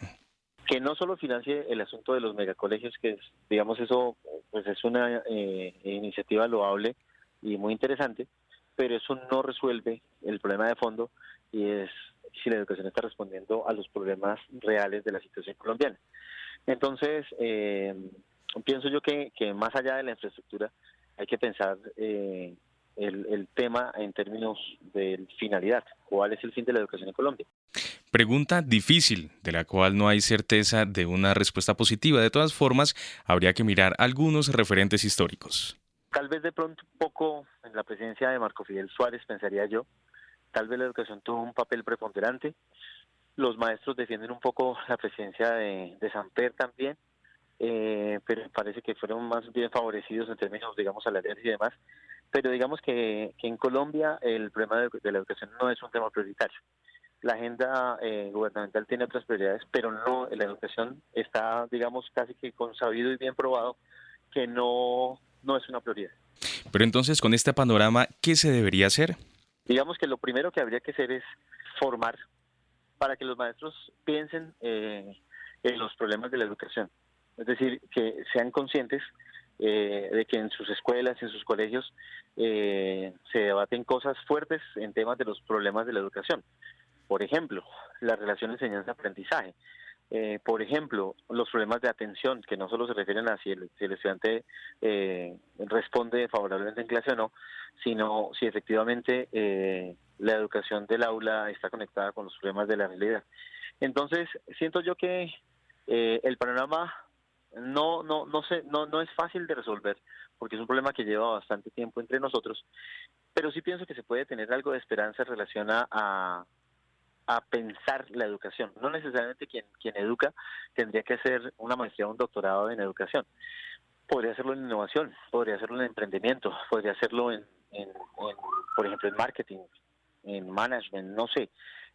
que no solo financie el asunto de los megacolegios, que digamos eso pues es una eh, iniciativa loable y muy interesante, pero eso no resuelve el problema de fondo y es si la educación está respondiendo a los problemas reales de la situación colombiana. Entonces, eh, pienso yo que, más allá de la infraestructura hay que pensar eh, el, tema en términos de finalidad, cuál es el fin de la educación en Colombia. Pregunta difícil, de la cual no hay certeza de una respuesta positiva. De todas formas, habría que mirar algunos referentes históricos. Tal vez de pronto un poco en la presidencia de Marco Fidel Suárez, pensaría yo, tal vez la educación tuvo un papel preponderante. Los maestros defienden un poco la presidencia de, de Samper también, eh, pero parece que fueron más bien favorecidos en términos, digamos, salariales y demás. Pero digamos que, en Colombia el problema de, la educación no es un tema prioritario. La agenda eh, gubernamental tiene otras prioridades, pero no la educación está, digamos, casi que consabido y bien probado que no, no es una prioridad. Pero entonces, con este panorama, ¿qué se debería hacer? Digamos que lo primero que habría que hacer es formar para que los maestros piensen eh, en los problemas de la educación. Es decir, que sean conscientes eh, de que en sus escuelas, en sus colegios, eh, se debaten cosas fuertes en temas de los problemas de la educación. Por ejemplo, la relación enseñanza-aprendizaje. Eh, por ejemplo, los problemas de atención, que no solo se refieren a si el, estudiante responde favorablemente en clase o no, sino si efectivamente la educación del aula está conectada con los problemas de la realidad. Entonces, siento yo que el panorama no, no, no, sé, no, no es fácil de resolver porque es un problema que lleva bastante tiempo entre nosotros, pero sí pienso que se puede tener algo de esperanza en relación a, pensar la educación. No necesariamente quien, quien educa tendría que hacer una maestría o un doctorado en educación. Podría hacerlo en innovación, podría hacerlo en emprendimiento, podría hacerlo en, en, por ejemplo, en marketing, en management, no sé,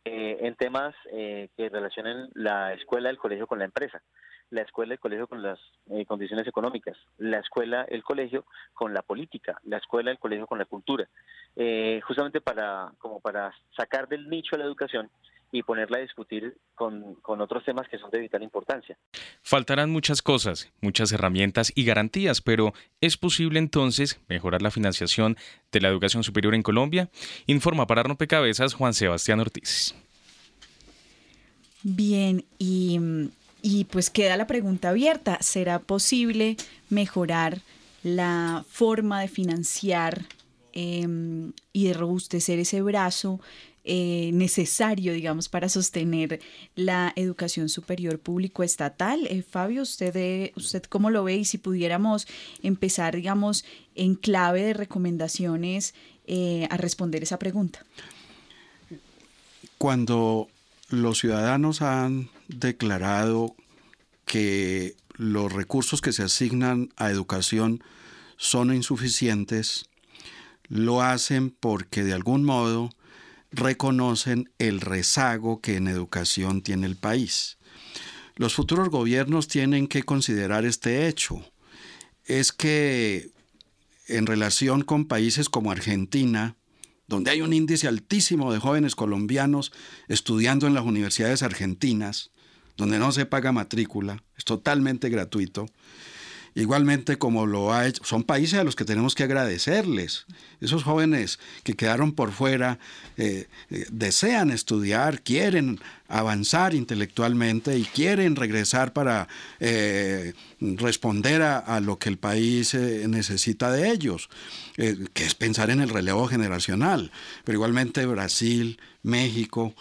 eh, en temas eh, que relacionen la escuela, el colegio con la empresa la escuela, el colegio con las eh, condiciones económicas, la escuela, el colegio con la política, la escuela, el colegio con la cultura, eh, justamente para como para sacar del nicho la educación y ponerla a discutir con, con, otros temas que son de vital importancia. Faltarán muchas cosas, muchas herramientas y garantías, pero ¿es posible entonces mejorar la financiación de la educación superior en Colombia? Informa para Rompecabezas Juan Sebastián Ortiz. Bien, y y pues queda la pregunta abierta, ¿será posible mejorar la forma de financiar em, y de robustecer ese brazo eh, necesario, digamos, para sostener la educación superior público-estatal. Eh, Fabio, ¿usted, eh, ¿usted cómo lo ve? Y si pudiéramos empezar, digamos, en clave de recomendaciones a responder esa pregunta. Cuando los ciudadanos han declarado que los recursos que se asignan a educación son insuficientes, lo hacen porque de algún modo reconocen el rezago que en educación tiene el país. Los futuros gobiernos tienen que considerar este hecho. Es que en relación con países como Argentina, donde hay un índice altísimo de jóvenes colombianos estudiando en las universidades argentinas, donde no se paga matrícula, es totalmente gratuito. Igualmente como lo ha hecho, son países a los que tenemos que agradecerles. Esos jóvenes que quedaron por fuera eh, eh, desean estudiar, quieren avanzar intelectualmente y quieren regresar para eh, responder a, lo que el país necesita de ellos, que es pensar en el relevo generacional. Pero igualmente Brasil, México,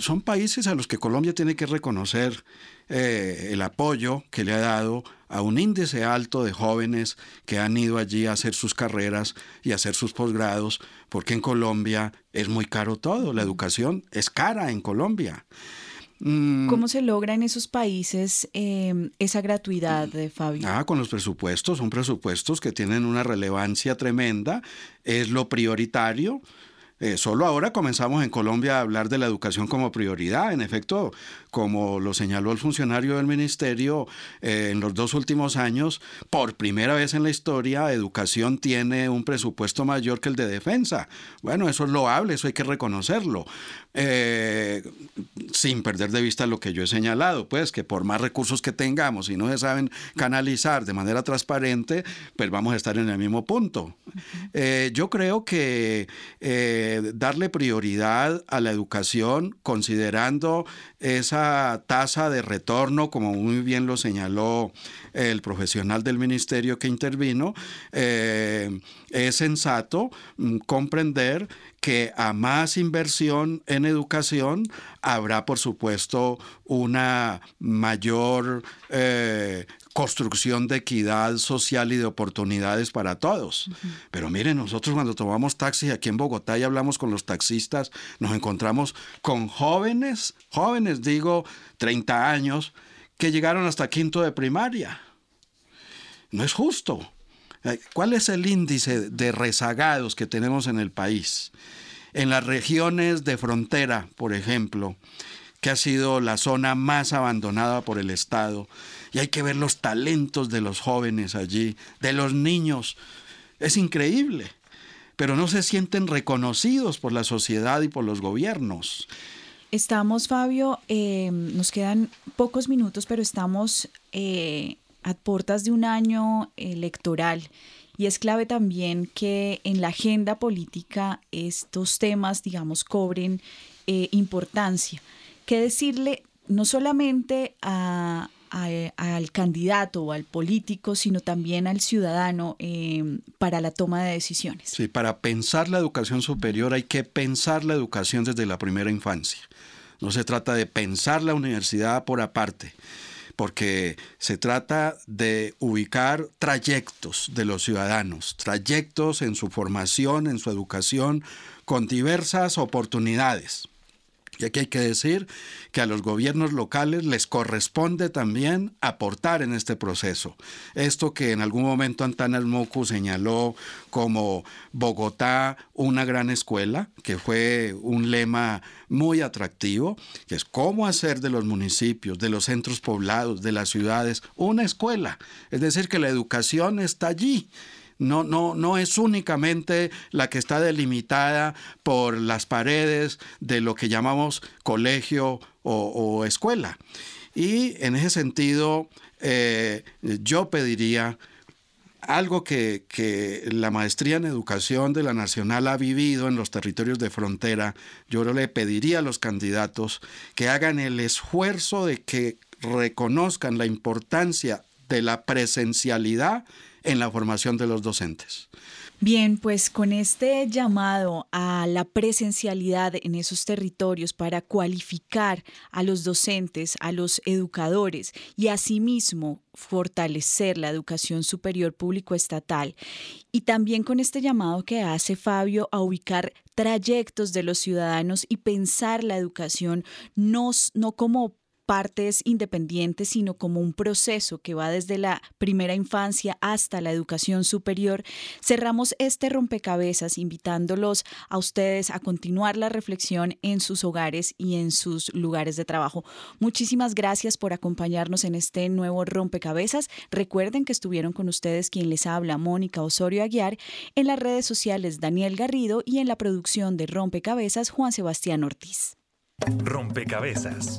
son países a los que Colombia tiene que reconocer eh, el apoyo que le ha dado a un índice alto de jóvenes que han ido allí a hacer sus carreras y a hacer sus posgrados, porque en Colombia es muy caro todo, la educación es cara en Colombia. Mm. ¿Cómo se logra en esos países em, esa gratuidad, de Fabio? Ah, con los presupuestos, son presupuestos que tienen una relevancia tremenda, es lo prioritario. Eh, solo ahora comenzamos en Colombia a hablar de la educación como prioridad. En efecto, como lo señaló el funcionario del ministerio, eh, en los dos últimos años, por primera vez en la historia, educación tiene un presupuesto mayor que el de defensa. Bueno, eso es loable, eso hay que reconocerlo. Eh, sin perder de vista lo que yo he señalado, pues que por más recursos que tengamos y no se saben canalizar de manera transparente, pues vamos a estar en el mismo punto. yo creo que darle prioridad a la educación considerando esa tasa de retorno, como muy bien lo señaló el profesional del ministerio que intervino, eh, es sensato mm, comprender que a más inversión en educación habrá, por supuesto, una mayor eh, construcción de equidad social y de oportunidades para todos. Pero miren, nosotros cuando tomamos taxi aquí en Bogotá y hablamos con los taxistas, nos encontramos con jóvenes, jóvenes digo, 30 años, que llegaron hasta quinto de primaria. No es justo. Eh, ¿Cuál es el índice de rezagados que tenemos en el país? En las regiones de frontera, por ejemplo, que ha sido la zona más abandonada por el Estado, y hay que ver los talentos de los jóvenes allí, de los niños. Es increíble, pero no se sienten reconocidos por la sociedad y por los gobiernos. Estamos, Fabio, eh, nos quedan pocos minutos, pero estamos eh, a puertas de un año electoral y es clave también que en la agenda política estos temas, digamos, cobren eh, importancia. ¿Qué decirle no solamente a, al candidato o al político, sino también al ciudadano em, para la toma de decisiones? Sí, para pensar la educación superior hay que pensar la educación desde la primera infancia. No se trata de pensar la universidad por aparte porque se trata de ubicar trayectos de los ciudadanos, trayectos en su formación, en su educación, con diversas oportunidades. Y aquí hay que decir que a los gobiernos locales les corresponde también aportar en este proceso. Esto que en algún momento Antana Moku señaló como Bogotá una gran escuela, que fue un lema muy atractivo, que es cómo hacer de los municipios, de los centros poblados, de las ciudades, una escuela. Es decir, que la educación está allí no, no, no es únicamente la que está delimitada por las paredes de lo que llamamos colegio o, escuela. Y en ese sentido, eh, yo pediría algo que, que, la maestría en educación de la Nacional ha vivido en los territorios de frontera, yo le pediría a los candidatos que hagan el esfuerzo de que reconozcan la importancia de la presencialidad en la formación de los docentes. Bien, pues con este llamado a la presencialidad en esos territorios para cualificar a los docentes, a los educadores y asimismo fortalecer la educación superior público estatal y también con este llamado que hace Fabio a ubicar trayectos de los ciudadanos y pensar la educación no, no como partes independientes, sino como un proceso que va desde la primera infancia hasta la educación superior, cerramos este rompecabezas invitándolos a ustedes a continuar la reflexión en sus hogares y en sus lugares de trabajo. Muchísimas gracias por acompañarnos en este nuevo rompecabezas. Recuerden que estuvieron con ustedes quien les habla, Mónica Osorio Aguiar, en las redes sociales Daniel Garrido y en la producción de Rompecabezas Juan Sebastián Ortiz. Rompecabezas